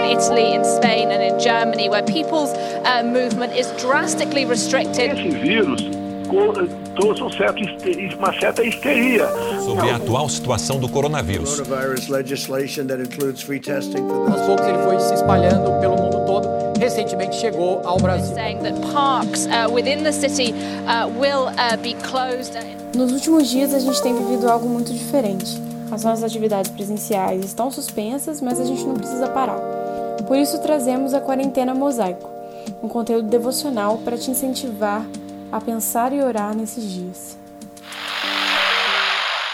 in Italy, in Spain, and in Germany, where people's uh, movement is drastically restricted. Esse vírus trouxe um certo, uma certa histeria. Sobre a atual situação do coronavírus. Aos poucos ele foi se espalhando pelo mundo todo. Recentemente chegou ao Brasil. Nos últimos dias a gente tem vivido algo muito diferente. As nossas atividades presenciais estão suspensas, mas a gente não precisa parar. Por isso trazemos a quarentena mosaico, um conteúdo devocional para te incentivar a pensar e orar nesses dias.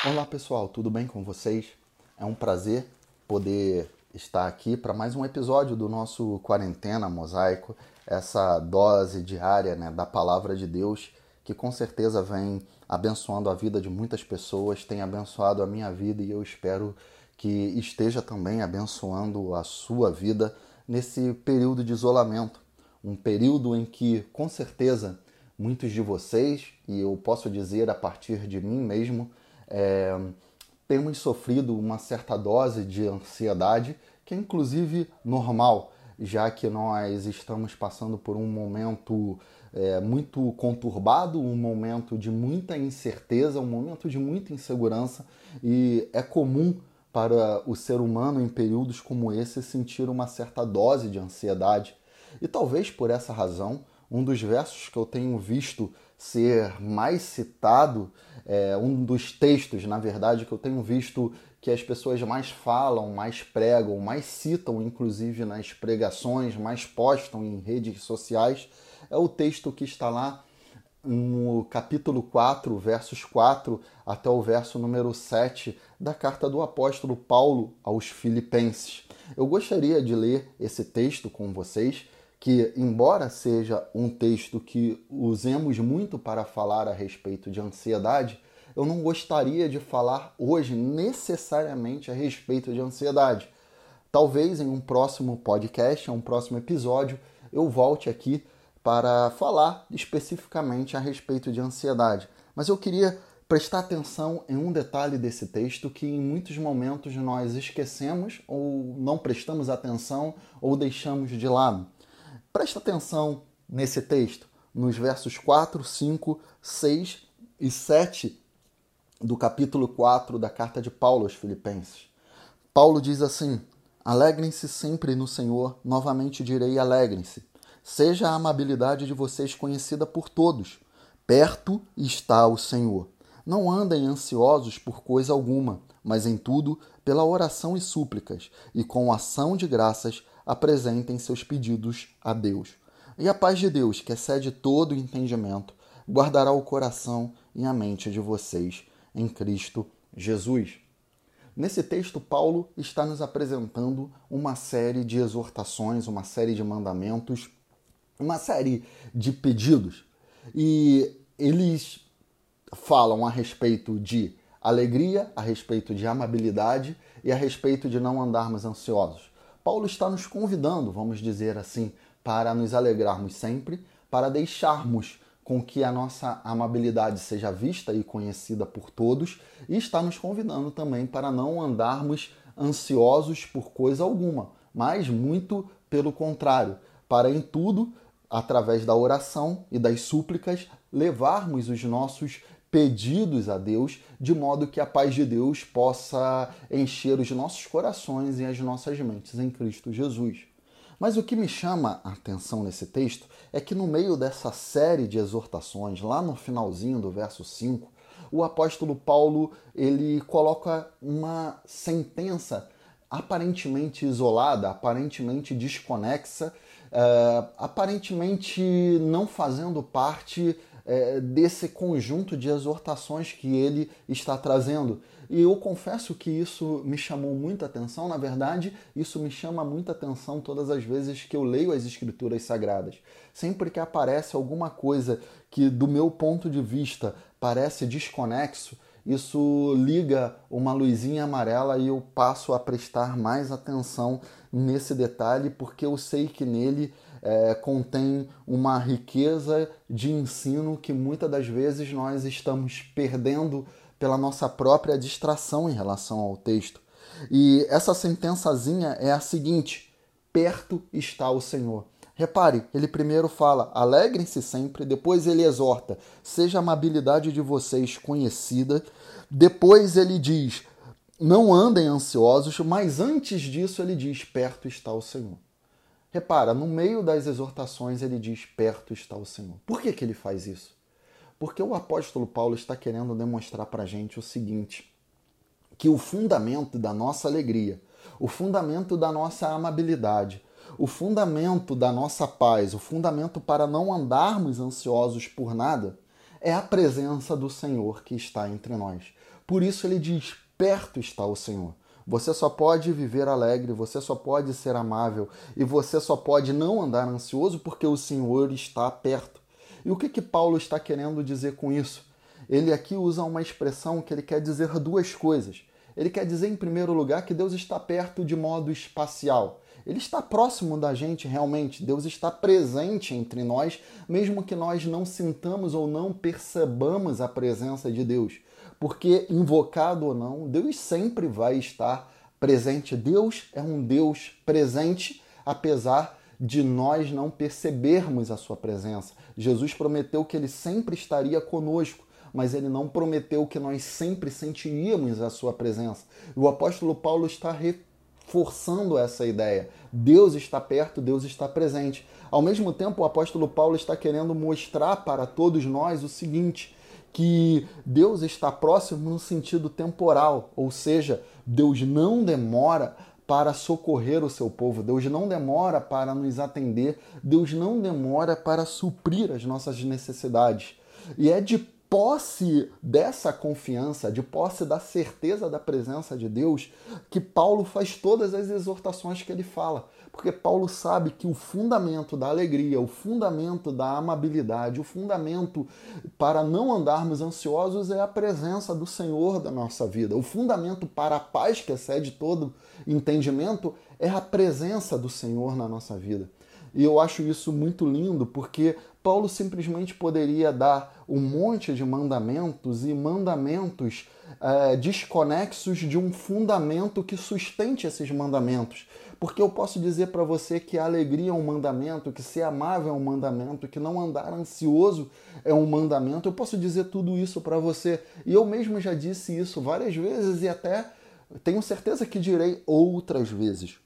Olá pessoal, tudo bem com vocês? É um prazer poder estar aqui para mais um episódio do nosso Quarentena Mosaico, essa dose diária né, da Palavra de Deus que com certeza vem abençoando a vida de muitas pessoas, tem abençoado a minha vida e eu espero que esteja também abençoando a sua vida nesse período de isolamento, um período em que com certeza muitos de vocês, e eu posso dizer a partir de mim mesmo, é, temos sofrido uma certa dose de ansiedade, que é inclusive normal, já que nós estamos passando por um momento é, muito conturbado, um momento de muita incerteza, um momento de muita insegurança, e é comum para o ser humano em períodos como esse sentir uma certa dose de ansiedade. E talvez por essa razão um dos versos que eu tenho visto ser mais citado, é, um dos textos, na verdade, que eu tenho visto que as pessoas mais falam, mais pregam, mais citam, inclusive nas pregações, mais postam em redes sociais, é o texto que está lá no capítulo 4, versos 4 até o verso número 7 da carta do apóstolo Paulo aos Filipenses. Eu gostaria de ler esse texto com vocês que, embora seja um texto que usemos muito para falar a respeito de ansiedade, eu não gostaria de falar hoje necessariamente a respeito de ansiedade. Talvez em um próximo podcast, em um próximo episódio, eu volte aqui para falar especificamente a respeito de ansiedade. Mas eu queria prestar atenção em um detalhe desse texto que em muitos momentos nós esquecemos ou não prestamos atenção ou deixamos de lado. Presta atenção nesse texto, nos versos 4, 5, 6 e 7 do capítulo 4 da carta de Paulo aos Filipenses. Paulo diz assim: Alegrem-se sempre no Senhor, novamente direi alegrem-se. Seja a amabilidade de vocês conhecida por todos. Perto está o Senhor. Não andem ansiosos por coisa alguma, mas em tudo, pela oração e súplicas, e com ação de graças, apresentem seus pedidos a Deus. E a paz de Deus, que excede todo entendimento, guardará o coração e a mente de vocês em Cristo Jesus. Nesse texto, Paulo está nos apresentando uma série de exortações, uma série de mandamentos, uma série de pedidos. E eles falam a respeito de alegria, a respeito de amabilidade e a respeito de não andarmos ansiosos. Paulo está nos convidando, vamos dizer assim, para nos alegrarmos sempre, para deixarmos com que a nossa amabilidade seja vista e conhecida por todos, e está nos convidando também para não andarmos ansiosos por coisa alguma, mas muito pelo contrário, para em tudo, através da oração e das súplicas, levarmos os nossos pedidos a Deus, de modo que a paz de Deus possa encher os nossos corações e as nossas mentes em Cristo Jesus. Mas o que me chama a atenção nesse texto é que no meio dessa série de exortações, lá no finalzinho do verso 5, o apóstolo Paulo ele coloca uma sentença aparentemente isolada, aparentemente desconexa, uh, aparentemente não fazendo parte é, desse conjunto de exortações que ele está trazendo. E eu confesso que isso me chamou muita atenção, na verdade, isso me chama muita atenção todas as vezes que eu leio as Escrituras Sagradas. Sempre que aparece alguma coisa que, do meu ponto de vista, parece desconexo, isso liga uma luzinha amarela e eu passo a prestar mais atenção nesse detalhe, porque eu sei que nele é, contém uma riqueza de ensino que muitas das vezes nós estamos perdendo pela nossa própria distração em relação ao texto. E essa sentençazinha é a seguinte: perto está o Senhor. Repare, ele primeiro fala: alegrem-se sempre, depois ele exorta: seja a amabilidade de vocês conhecida. Depois ele diz: não andem ansiosos, mas antes disso ele diz: perto está o Senhor. Repara, no meio das exortações ele diz: perto está o Senhor. Por que, que ele faz isso? Porque o apóstolo Paulo está querendo demonstrar para a gente o seguinte: que o fundamento da nossa alegria, o fundamento da nossa amabilidade, o fundamento da nossa paz, o fundamento para não andarmos ansiosos por nada, é a presença do Senhor que está entre nós. Por isso ele diz: perto está o Senhor. Você só pode viver alegre, você só pode ser amável e você só pode não andar ansioso porque o Senhor está perto. E o que, que Paulo está querendo dizer com isso? Ele aqui usa uma expressão que ele quer dizer duas coisas. Ele quer dizer, em primeiro lugar, que Deus está perto de modo espacial. Ele está próximo da gente realmente. Deus está presente entre nós, mesmo que nós não sintamos ou não percebamos a presença de Deus. Porque, invocado ou não, Deus sempre vai estar presente. Deus é um Deus presente, apesar de nós não percebermos a sua presença. Jesus prometeu que ele sempre estaria conosco mas ele não prometeu que nós sempre sentiríamos a sua presença. O apóstolo Paulo está reforçando essa ideia. Deus está perto, Deus está presente. Ao mesmo tempo, o apóstolo Paulo está querendo mostrar para todos nós o seguinte: que Deus está próximo no sentido temporal, ou seja, Deus não demora para socorrer o seu povo, Deus não demora para nos atender, Deus não demora para suprir as nossas necessidades. E é de posse dessa confiança, de posse da certeza da presença de Deus, que Paulo faz todas as exortações que ele fala. Porque Paulo sabe que o fundamento da alegria, o fundamento da amabilidade, o fundamento para não andarmos ansiosos é a presença do Senhor da nossa vida. O fundamento para a paz que excede todo entendimento é a presença do Senhor na nossa vida. E eu acho isso muito lindo porque Paulo simplesmente poderia dar um monte de mandamentos e mandamentos é, desconexos de um fundamento que sustente esses mandamentos. Porque eu posso dizer para você que a alegria é um mandamento, que ser amável é um mandamento, que não andar ansioso é um mandamento. Eu posso dizer tudo isso para você. E eu mesmo já disse isso várias vezes e até tenho certeza que direi outras vezes.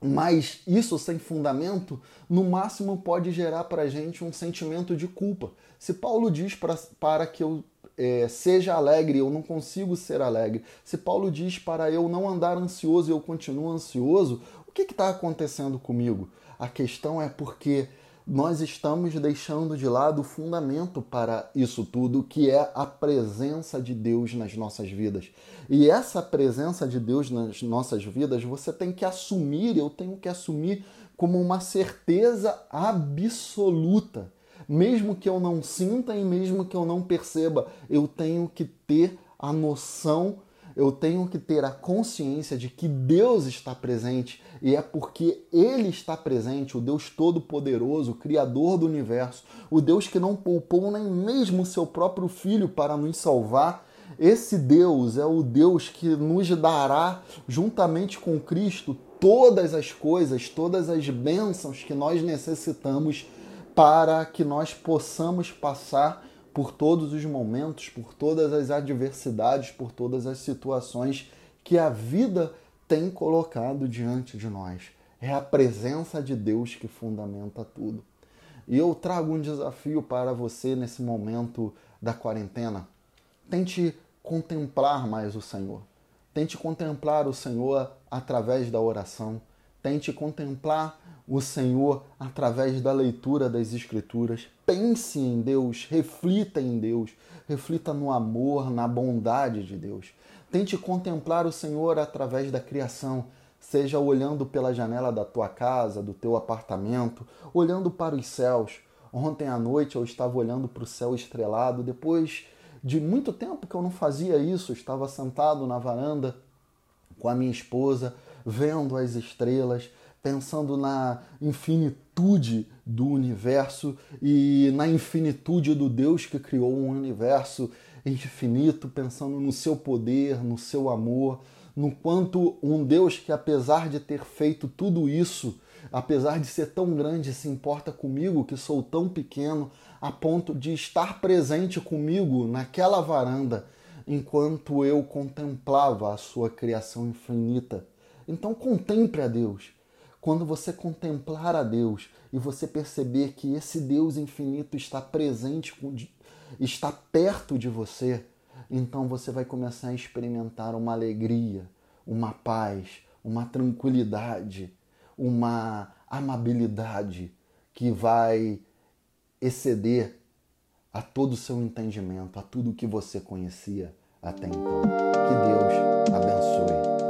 Mas isso sem fundamento, no máximo pode gerar para a gente um sentimento de culpa. Se Paulo diz pra, para que eu é, seja alegre, eu não consigo ser alegre. Se Paulo diz para eu não andar ansioso e eu continuo ansioso, o que está acontecendo comigo? A questão é porque nós estamos deixando de lado o fundamento para isso tudo, que é a presença de Deus nas nossas vidas. E essa presença de Deus nas nossas vidas, você tem que assumir, eu tenho que assumir como uma certeza absoluta. Mesmo que eu não sinta e mesmo que eu não perceba, eu tenho que ter a noção eu tenho que ter a consciência de que Deus está presente e é porque Ele está presente, o Deus Todo-Poderoso, Criador do universo, o Deus que não poupou nem mesmo seu próprio Filho para nos salvar. Esse Deus é o Deus que nos dará, juntamente com Cristo, todas as coisas, todas as bênçãos que nós necessitamos para que nós possamos passar por todos os momentos, por todas as adversidades, por todas as situações que a vida tem colocado diante de nós. É a presença de Deus que fundamenta tudo. E eu trago um desafio para você nesse momento da quarentena. Tente contemplar mais o Senhor. Tente contemplar o Senhor através da oração. Tente contemplar o Senhor através da leitura das Escrituras. Pense em Deus, reflita em Deus, reflita no amor, na bondade de Deus. Tente contemplar o Senhor através da criação, seja olhando pela janela da tua casa, do teu apartamento, olhando para os céus. Ontem à noite eu estava olhando para o céu estrelado, depois de muito tempo que eu não fazia isso, estava sentado na varanda com a minha esposa, vendo as estrelas, pensando na infinitude do universo e na infinitude do Deus que criou um universo infinito, pensando no seu poder, no seu amor, no quanto um Deus que, apesar de ter feito tudo isso, apesar de ser tão grande, se importa comigo, que sou tão pequeno, a ponto de estar presente comigo naquela varanda enquanto eu contemplava a sua criação infinita. Então contemple a Deus. Quando você contemplar a Deus e você perceber que esse Deus infinito está presente, está perto de você, então você vai começar a experimentar uma alegria, uma paz, uma tranquilidade, uma amabilidade que vai exceder a todo o seu entendimento, a tudo que você conhecia até então. Que Deus abençoe.